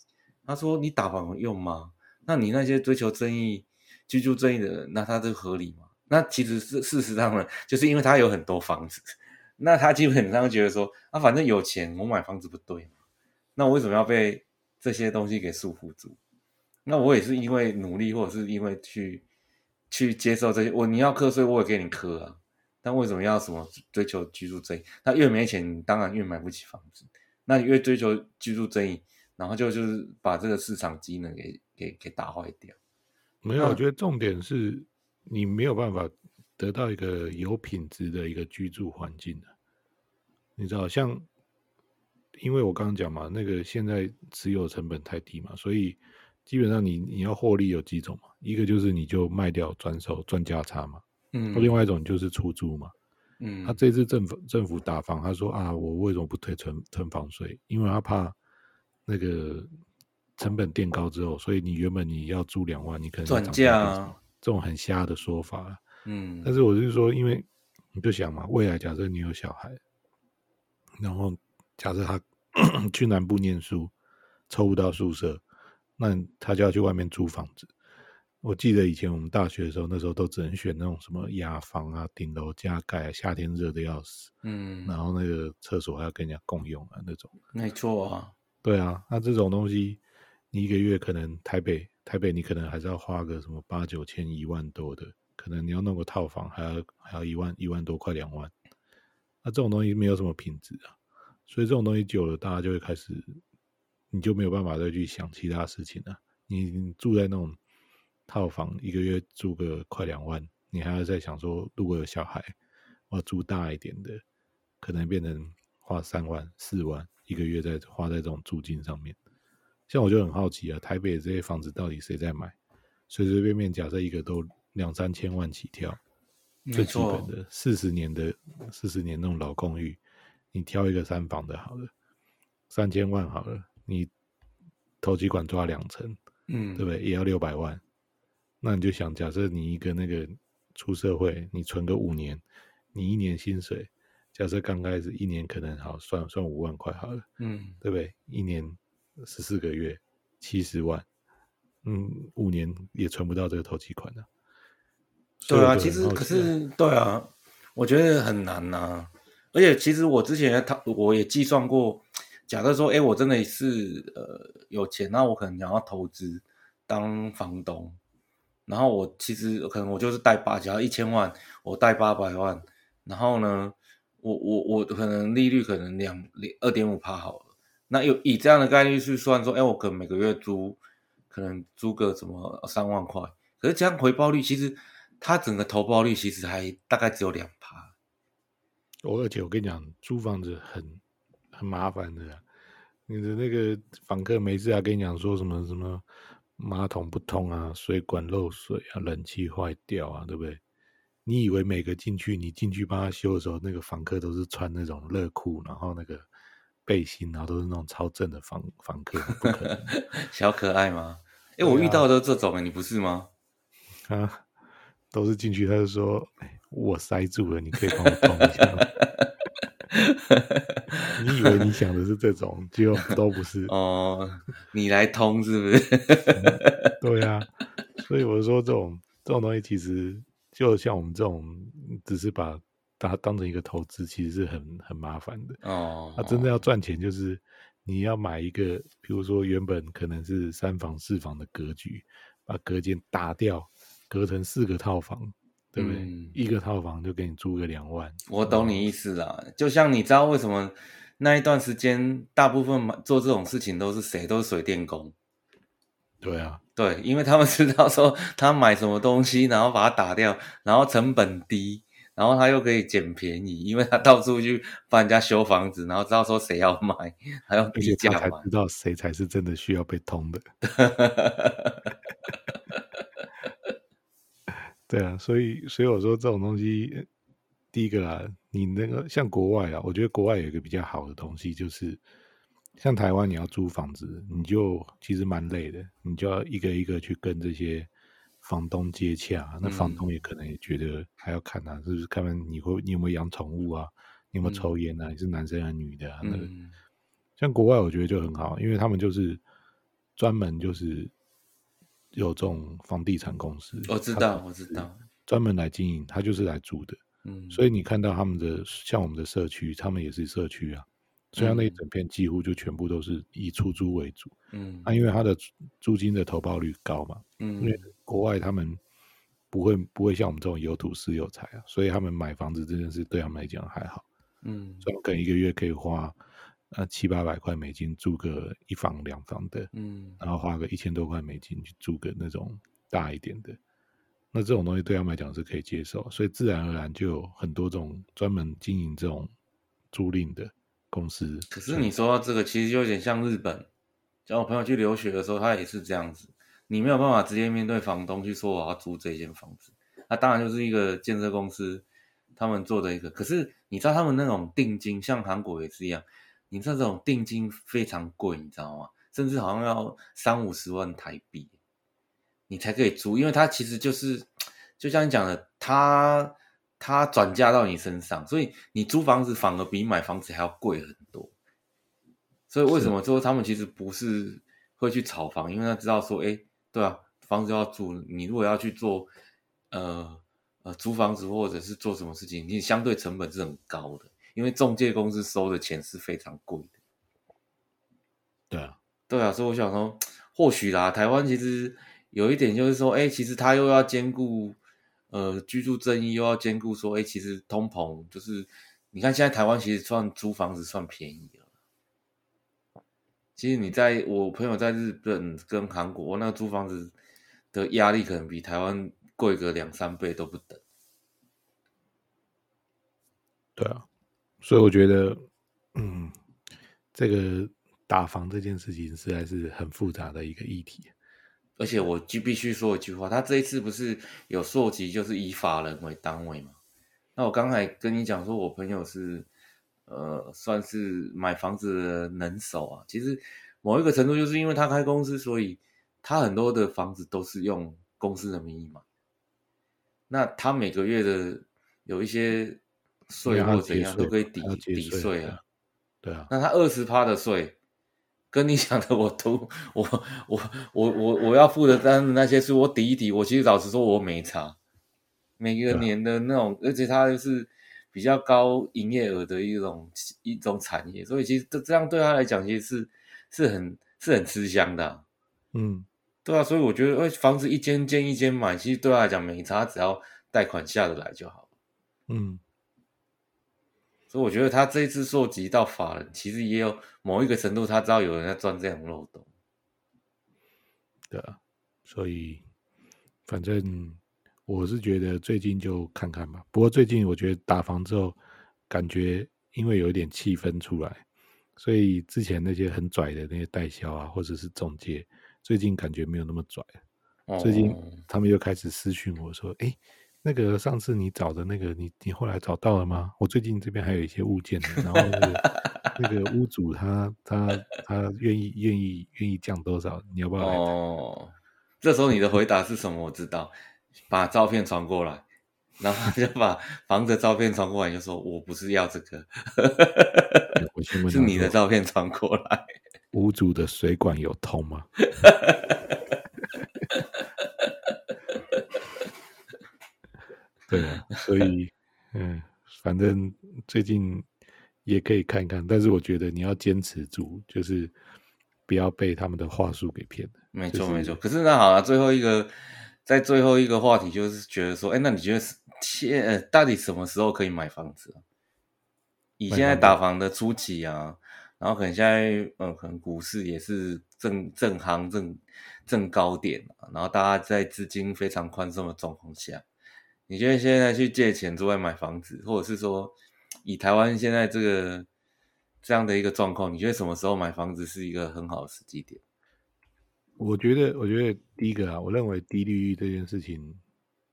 Speaker 2: 他说：“你打房用吗？那你那些追求正义、居住正义的人，那他这合理吗？”那其实是事实上呢，就是因为他有很多房子，那他基本上觉得说，啊，反正有钱，我买房子不对？那我为什么要被这些东西给束缚住？那我也是因为努力，或者是因为去去接受这些，我你要课税，我也给你课啊。但为什么要什么追求居住正义？那越没钱，你当然越买不起房子。那你越追求居住正义，然后就就是把这个市场机能给给给打坏掉。
Speaker 1: 没有，我觉得重点是你没有办法得到一个有品质的一个居住环境的。你知道，像因为我刚刚讲嘛，那个现在持有成本太低嘛，所以基本上你你要获利有几种嘛？一个就是你就卖掉转手赚价差嘛。嗯，另外一种就是出租嘛，嗯，他这次政府政府打房，他说啊，我为什么不退存囤房税？因为他怕那个成本垫高之后，所以你原本你要租两万，你可能
Speaker 2: 转价啊，
Speaker 1: 这种很瞎的说法，嗯，但是我就是说，因为你就想嘛，未来假设你有小孩，然后假设他 去南部念书，抽不到宿舍，那他就要去外面租房子。我记得以前我们大学的时候，那时候都只能选那种什么雅房啊、顶楼加盖，夏天热的要死。嗯，然后那个厕所还要跟人家共用啊，那种。
Speaker 2: 没错啊，
Speaker 1: 对啊，那这种东西，你一个月可能台北台北你可能还是要花个什么八九千、一万多的，可能你要弄个套房还要还要一万一万多，块两万。那这种东西没有什么品质啊，所以这种东西久了，大家就会开始，你就没有办法再去想其他事情了。你你住在那种。套房一个月租个快两万，你还要再想说，如果有小孩，我要租大一点的，可能变成花三万、四万一个月在花在这种租金上面。像我就很好奇啊，台北的这些房子到底谁在买？随随便便假设一个都两三千万起跳，最基本的四十年的四十年那种老公寓，你挑一个三房的好了，三千万好了，你头期款抓两成，嗯，对不对？也要六百万。那你就想，假设你一个那个出社会，你存个五年，你一年薪水，假设刚开始一年可能好算算五万块好了，嗯，对不对？一年十四个月七十万，嗯，五年也存不到这个头期款的。
Speaker 2: 对啊，其实可是对啊，我觉得很难呐、啊。而且其实我之前他我也计算过，假设说，哎，我真的是呃有钱，那我可能想要投资当房东。然后我其实可能我就是贷八，只要一千万，我贷八百万，然后呢，我我我可能利率可能两两二点五趴好了。那有以这样的概率去算说，哎，我可能每个月租，可能租个什么三万块，可是这样回报率其实它整个投报率其实还大概只有两。
Speaker 1: 我而且我跟你讲，租房子很很麻烦的，你的那个房客每次还跟你讲说什么什么。马桶不通啊，水管漏水啊，冷气坏掉啊，对不对？你以为每个进去，你进去帮他修的时候，那个房客都是穿那种热裤，然后那个背心，然后都是那种超正的房房客，不可能，
Speaker 2: 小可爱吗？哎、欸，我遇到的这种，你不是吗？
Speaker 1: 啊，都是进去，他就说，我塞住了，你可以帮我通一下吗？你以为你想的是这种，结果都不是
Speaker 2: 哦。你来通是不是？
Speaker 1: 嗯、对呀、啊，所以我说这种这种东西，其实就像我们这种，只是把它当成一个投资，其实是很很麻烦的哦。它真的要赚钱，就是你要买一个，比如说原本可能是三房四房的格局，把隔间打掉，隔成四个套房。对不对？嗯、一个套房就给你租个两万，
Speaker 2: 我懂你意思啦。就像你知道为什么那一段时间大部分做这种事情都是谁？都是水电工。
Speaker 1: 对啊，
Speaker 2: 对，因为他们知道说他买什么东西，然后把它打掉，然后成本低，然后他又可以捡便宜，因为他到处去帮人家修房子，然后知道说谁要买，还要低价买，
Speaker 1: 知道谁才是真的需要被通的。对啊，所以所以我说这种东西，第一个啦，你那个像国外啊，我觉得国外有一个比较好的东西，就是像台湾你要租房子，你就其实蛮累的，你就要一个一个去跟这些房东接洽，那房东也可能也觉得还要看啊，是不是看看你会你有没有养宠物啊，你有没有抽烟啊？嗯、你是男生还是女的啊？那像国外，我觉得就很好，因为他们就是专门就是有这种房地产公司，
Speaker 2: 我知道，我知道，
Speaker 1: 专门来经营，他就是来住的。
Speaker 2: 嗯，
Speaker 1: 所以你看到他们的像我们的社区，他们也是社区啊。所以那一整片几乎就全部都是以出租为主。
Speaker 2: 嗯，
Speaker 1: 啊，因为它的租金的投报率高嘛。
Speaker 2: 嗯，
Speaker 1: 因为国外他们不会不会像我们这种有土斯有财啊，所以他们买房子这件事对他们来讲还好。
Speaker 2: 嗯，
Speaker 1: 所以可能一个月可以花呃七八百块美金租个一房两房的。
Speaker 2: 嗯，
Speaker 1: 然后花个一千多块美金去租个那种大一点的。那这种东西对他们来讲是可以接受，所以自然而然就有很多种专门经营这种租赁的公司。
Speaker 2: 可是你说到这个，其实就有点像日本，像我朋友去留学的时候，他也是这样子。你没有办法直接面对房东去说我要租这间房子，那当然就是一个建设公司他们做的一个。可是你知道他们那种定金，像韩国也是一样，你知道这种定金非常贵，你知道吗？甚至好像要三五十万台币。你才可以租，因为它其实就是，就像你讲的，它它转嫁到你身上，所以你租房子反而比买房子还要贵很多。所以为什么说他们其实不是会去炒房？因为他知道说，哎，对啊，房子要租，你如果要去做，呃呃，租房子或者是做什么事情，你相对成本是很高的，因为中介公司收的钱是非常贵的。
Speaker 1: 对啊，
Speaker 2: 对啊，所以我想说，或许啦，台湾其实。有一点就是说，哎，其实他又要兼顾，呃，居住正义，又要兼顾说，哎，其实通膨就是，你看现在台湾其实算租房子算便宜了。其实你在我朋友在日本跟韩国，那租房子的压力可能比台湾贵个两三倍都不等。
Speaker 1: 对啊，所以我觉得，嗯，这个打房这件事情实在是很复杂的一个议题。
Speaker 2: 而且我就必须说一句话，他这一次不是有溯及，就是以法人为单位嘛？那我刚才跟你讲说，我朋友是呃，算是买房子的能手啊。其实某一个程度，就是因为他开公司，所以他很多的房子都是用公司的名义嘛。那他每个月的有一些税或怎样都可以抵抵税啊。
Speaker 1: 对啊。
Speaker 2: 那他二十趴的税。跟你讲的，我都我我我我我要付的单那些税，我抵一抵，我其实老实说，我没差。每个年的那种，而且它又是比较高营业额的一种一种产业，所以其实这这样对他来讲，其实是是很是很吃香的啊。
Speaker 1: 嗯，
Speaker 2: 对啊，所以我觉得，房子一间间一间买，其实对他来讲没差，只要贷款下得来就好。
Speaker 1: 嗯。
Speaker 2: 所以我觉得他这一次涉及到法人，其实也有某一个程度，他知道有人在钻这样漏洞。
Speaker 1: 对啊，所以反正我是觉得最近就看看吧。不过最近我觉得打房之后，感觉因为有一点气氛出来，所以之前那些很拽的那些代销啊，或者是中介，最近感觉没有那么拽。哦、最近他们又开始私讯我说：“哎。”那个上次你找的那个，你你后来找到了吗？我最近这边还有一些物件，然后那个那个屋主他他他愿意愿意愿意降多少？你要不要来？
Speaker 2: 哦，这时候你的回答是什么？我知道，把照片传过来，然后就把房子照片传过来，就说我不是要这个，
Speaker 1: 我先问
Speaker 2: 是你的照片传过来，
Speaker 1: 屋主的水管有通吗？对啊，所以，嗯，反正最近也可以看看，但是我觉得你要坚持住，就是不要被他们的话术给骗了。
Speaker 2: 没错，
Speaker 1: 就是、
Speaker 2: 没错。可是那好了，最后一个，在最后一个话题就是觉得说，哎，那你觉得现呃到底什么时候可以买房子？以现在打房的初期啊，然后可能现在，嗯，可能股市也是正正行正正高点，然后大家在资金非常宽松的状况下。你觉得现在去借钱之外买房子，或者是说以台湾现在这个这样的一个状况，你觉得什么时候买房子是一个很好的时机点？
Speaker 1: 我觉得，我觉得第一个啊，我认为低利率这件事情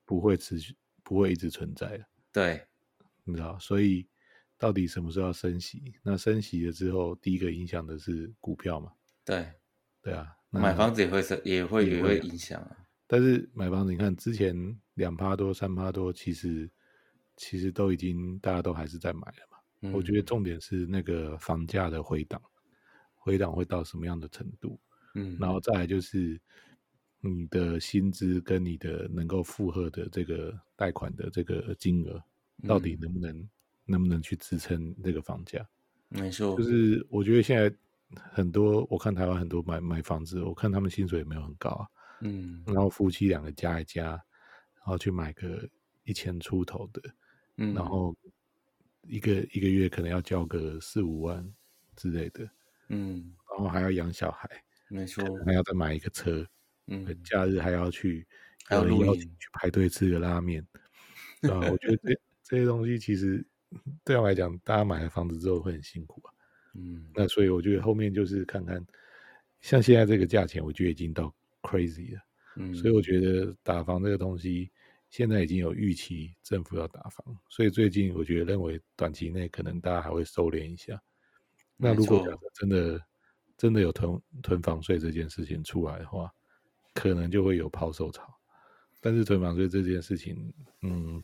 Speaker 1: 不会持续，不会一直存在的。
Speaker 2: 对，
Speaker 1: 你知道，所以到底什么时候要升息？那升息了之后，第一个影响的是股票嘛？
Speaker 2: 对，
Speaker 1: 对啊，
Speaker 2: 买房子也会升也会也会影响啊。
Speaker 1: 但是买房子，你看之前两趴多、三趴多，其实其实都已经大家都还是在买了嘛。嗯、我觉得重点是那个房价的回档，回档会到什么样的程度？嗯，然后再来就是你的薪资跟你的能够负荷的这个贷款的这个金额，到底能不能、嗯、能不能去支撑这个房价？
Speaker 2: 没错，
Speaker 1: 就是我觉得现在很多，我看台湾很多买买房子，我看他们薪水也没有很高啊。嗯，然后夫妻两个加一加，然后去买个一千出头的，嗯，然后一个一个月可能要交个四五万之类的，嗯，然后还要养小孩，
Speaker 2: 没错，
Speaker 1: 还要再买一个车，嗯，假日还要去，还有要去排队吃个拉面，啊，我觉得这这些东西其实对我来讲，大家买了房子之后会很辛苦啊，嗯，那所以我觉得后面就是看看，像现在这个价钱，我觉得已经到。crazy 了，嗯，所以我觉得打房这个东西现在已经有预期，政府要打房，所以最近我觉得认为短期内可能大家还会收敛一下。那如果真的真的有囤囤房税这件事情出来的话，可能就会有抛售潮。但是囤房税这件事情，嗯，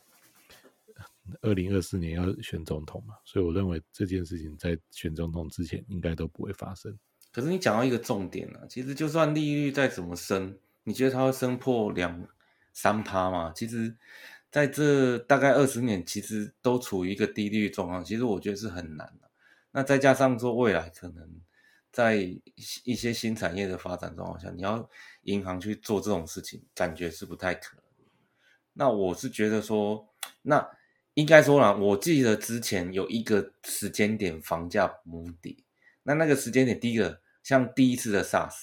Speaker 1: 二零二四年要选总统嘛，所以我认为这件事情在选总统之前应该都不会发生。
Speaker 2: 可是你讲到一个重点啊，其实就算利率再怎么升，你觉得它会升破两三趴嘛？其实在这大概二十年，其实都处于一个低利率状况。其实我觉得是很难的。那再加上说未来可能在一些新产业的发展状况下，你要银行去做这种事情，感觉是不太可能。那我是觉得说，那应该说啦，我记得之前有一个时间点房价崩跌，那那个时间点第一个。像第一次的 SARS，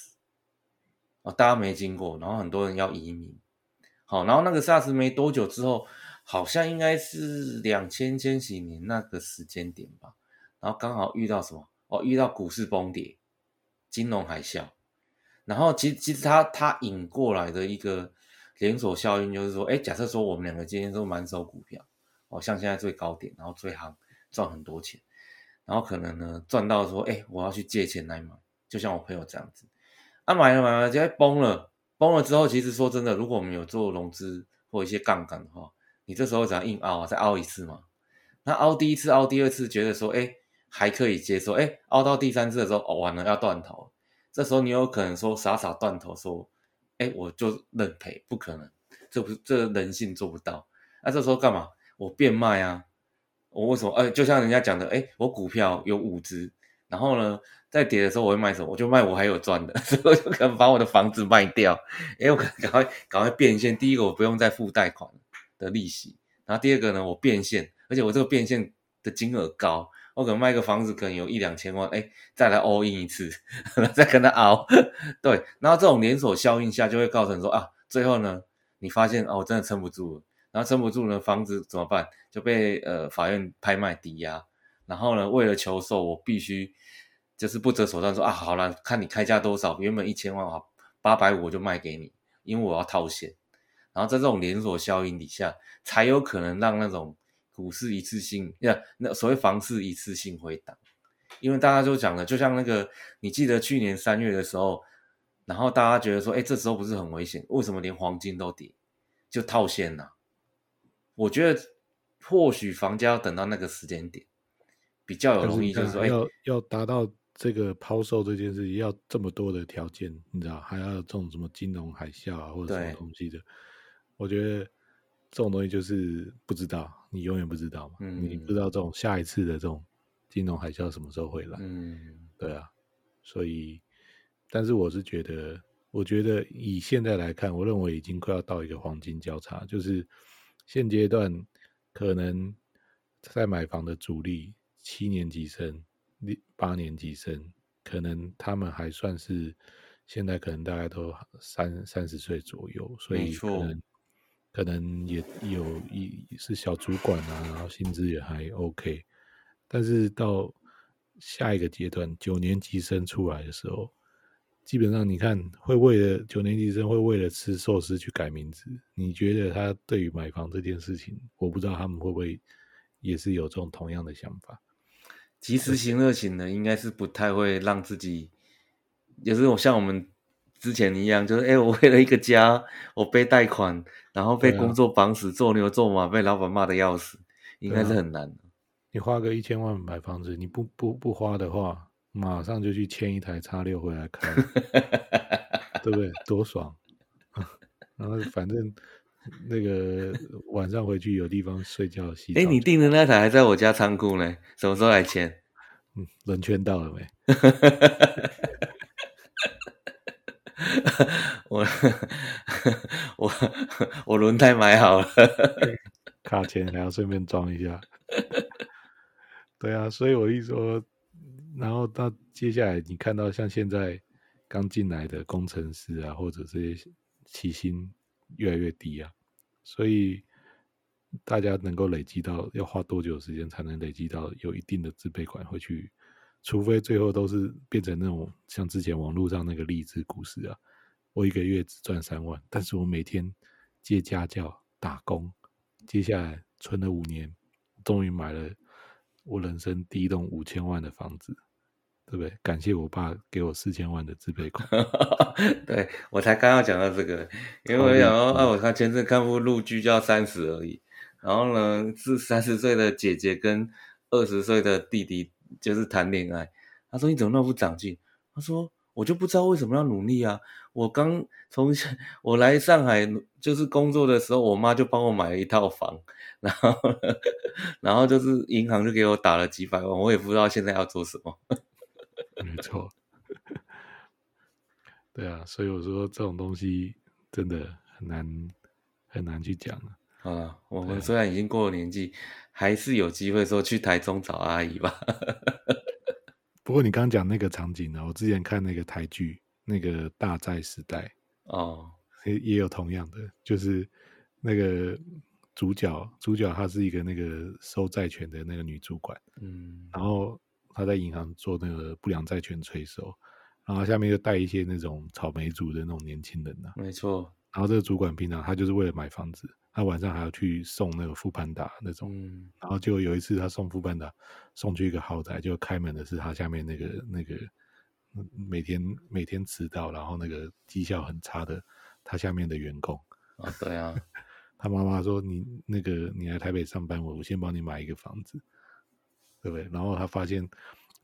Speaker 2: 哦，大家没经过，然后很多人要移民，好，然后那个 SARS 没多久之后，好像应该是两千千禧年那个时间点吧，然后刚好遇到什么？哦，遇到股市崩跌，金融海啸，然后其其实它它引过来的一个连锁效应就是说，哎，假设说我们两个今天都满手股票，哦，像现在最高点，然后最行赚很多钱，然后可能呢赚到说，哎，我要去借钱来买。就像我朋友这样子，啊买了买了，就崩了，崩了之后，其实说真的，如果我们有做融资或一些杠杆的话，你这时候只要硬凹，再凹一次嘛。那凹第一次，凹第二次，觉得说，哎，还可以接受，哎，凹到第三次的时候，哦，完了要断头，这时候你有可能说傻傻断头，说，哎，我就认赔，不可能，这不是这人性做不到。那这时候干嘛？我变卖啊，我为什么？哎，就像人家讲的，哎，我股票有五只。然后呢，在跌的时候我会卖什么？我就卖我还有赚的，所以我就可能把我的房子卖掉。哎，我可能赶快赶快变现。第一个我不用再付贷款的利息，然后第二个呢，我变现，而且我这个变现的金额高，我可能卖个房子可能有一两千万，哎，再来 all in 一次，再跟他熬。对，然后这种连锁效应下就会造成说啊，最后呢，你发现哦，我真的撑不住了，然后撑不住呢，房子怎么办？就被呃法院拍卖抵押。然后呢，为了求售，我必须就是不择手段说啊，好了，看你开价多少，原本一千万啊，八百五我就卖给你，因为我要套现。然后在这种连锁效应底下，才有可能让那种股市一次性，那，那所谓房市一次性回档。因为大家就讲了，就像那个，你记得去年三月的时候，然后大家觉得说，哎，这时候不是很危险？为什么连黄金都跌？就套现呐。我觉得或许房价要等到那个时间点。比较有容易，就是说
Speaker 1: 要要达到这个抛售这件事情，要这么多的条件，你知道，还要这种什么金融海啸啊，或者什么东西的。我觉得这种东西就是不知道，你永远不知道嘛，嗯、你不知道这种下一次的这种金融海啸什么时候会来。嗯，对啊，所以，但是我是觉得，我觉得以现在来看，我认为已经快要到一个黄金交叉，就是现阶段可能在买房的主力。七年级生、八年级生，可能他们还算是现在可能大概都三三十岁左右，所以可能，可能也有一是小主管啊，然后薪资也还 OK。但是到下一个阶段，九年级生出来的时候，基本上你看会为了九年级生会为了吃寿司去改名字，你觉得他对于买房这件事情，我不知道他们会不会也是有这种同样的想法。
Speaker 2: 及时行乐型的应该是不太会让自己，也是我像我们之前一样，就是哎、欸，我为了一个家，我背贷款，然后被工作绑死，做牛做马，被老板骂的要死，应该是很难的。
Speaker 1: 你花个一千万买房子，你不不不花的话，马上就去签一台叉六回来开，对不对？多爽！然后反正那个晚上回去有地方睡觉洗澡。哎，
Speaker 2: 你订的那台还在我家仓库呢，什么时候来签？
Speaker 1: 嗯，轮圈到了没？
Speaker 2: 我 我我轮胎买好了，
Speaker 1: 卡钳还要顺便装一下。对啊，所以我一说，然后到接下来你看到像现在刚进来的工程师啊，或者这些起薪越来越低啊，所以大家能够累积到要花多久时间才能累积到有一定的自备款回去？除非最后都是变成那种像之前网络上那个励志故事啊，我一个月只赚三万，但是我每天接家教打工，接下来存了五年，终于买了我人生第一栋五千万的房子，对不对？感谢我爸给我四千万的自备款。
Speaker 2: 对，我才刚要讲到这个，因为我想说，哎、啊，我看前阵看部陆剧叫《三十而已》，然后呢是三十岁的姐姐跟二十岁的弟弟。就是谈恋爱，他说，你怎么那么不长进？他说，我就不知道为什么要努力啊！我刚从我来上海就是工作的时候，我妈就帮我买了一套房，然后 然后就是银行就给我打了几百万，我也不知道现在要做什么。
Speaker 1: 没错，对啊，所以我说这种东西真的很难很难去讲啊。
Speaker 2: 啊，我们虽然已经过了年纪。还是有机会说去台中找阿姨吧。
Speaker 1: 不过你刚刚讲那个场景呢，我之前看那个台剧，那个《大债时代》哦，也也有同样的，就是那个主角，主角她是一个那个收债权的那个女主管，嗯，然后她在银行做那个不良债权催收，然后下面就带一些那种草莓族的那种年轻人呢，
Speaker 2: 没错。
Speaker 1: 然后这个主管平常他就是为了买房子。他晚上还要去送那个富胖达那种，嗯、然后就有一次他送富胖达送去一个豪宅，就开门的是他下面那个那个每天每天迟到，然后那个绩效很差的他下面的员工
Speaker 2: 啊、哦，对啊，
Speaker 1: 他妈妈说，你那个你来台北上班，我我先帮你买一个房子，对不对？然后他发现，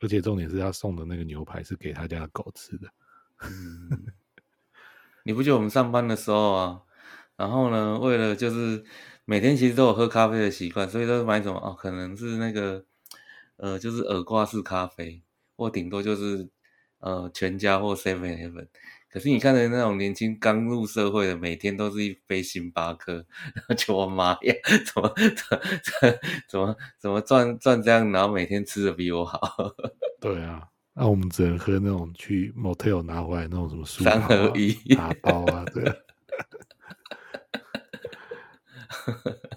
Speaker 1: 而且重点是他送的那个牛排是给他家的狗吃的，
Speaker 2: 嗯、你不觉得我们上班的时候啊？然后呢，为了就是每天其实都有喝咖啡的习惯，所以都是买什么哦？可能是那个呃，就是耳挂式咖啡，或顶多就是呃全家或 Seven Eleven。可是你看的那种年轻刚入社会的，每天都是一杯星巴克，然后就我妈呀，怎么怎么怎么怎么赚赚这样，然后每天吃的比我好？
Speaker 1: 对啊，那我们只能喝那种去 motel 拿回来那种什么舒、啊、
Speaker 2: 三合一
Speaker 1: 打包啊，对。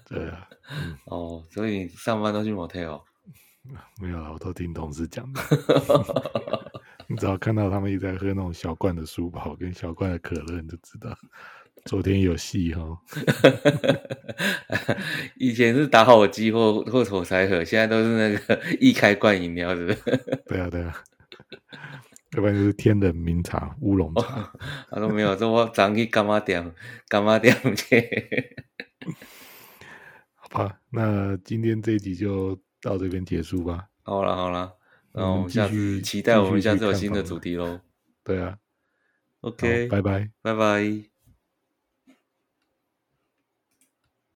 Speaker 1: 对啊，嗯、
Speaker 2: 哦，所以上班都去 motel？
Speaker 1: 没有啦，我都听同事讲的。你只要看到他们一直在喝那种小罐的舒跑跟小罐的可乐，你就知道昨天有戏哈。
Speaker 2: 以前是打火机或或火柴盒，现在都是那个易开罐饮料，是不是？
Speaker 1: 对啊，对啊。要不然就是天冷茗茶、乌龙茶。
Speaker 2: 哦、他说没有，说我早去干嘛点？干嘛点去？
Speaker 1: 好吧，那今天这一集就到这边结束吧。
Speaker 2: 好了好了，那我们下次期待我们下次有新的主题喽。
Speaker 1: 对啊
Speaker 2: ，OK，
Speaker 1: 拜拜，
Speaker 2: 拜拜。